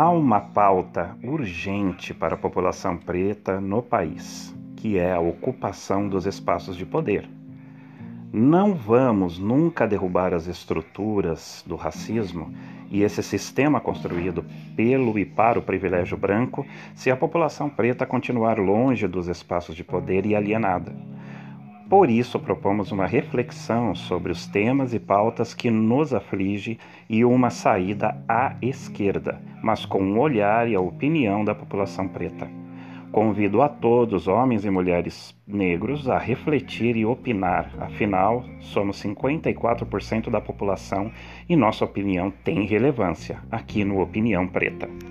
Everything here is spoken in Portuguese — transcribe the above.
Há uma pauta urgente para a população preta no país, que é a ocupação dos espaços de poder. Não vamos nunca derrubar as estruturas do racismo e esse sistema construído pelo e para o privilégio branco se a população preta continuar longe dos espaços de poder e alienada. Por isso, propomos uma reflexão sobre os temas e pautas que nos aflige e uma saída à esquerda, mas com o olhar e a opinião da população preta. Convido a todos, homens e mulheres negros, a refletir e opinar, afinal, somos 54% da população e nossa opinião tem relevância aqui no Opinião Preta.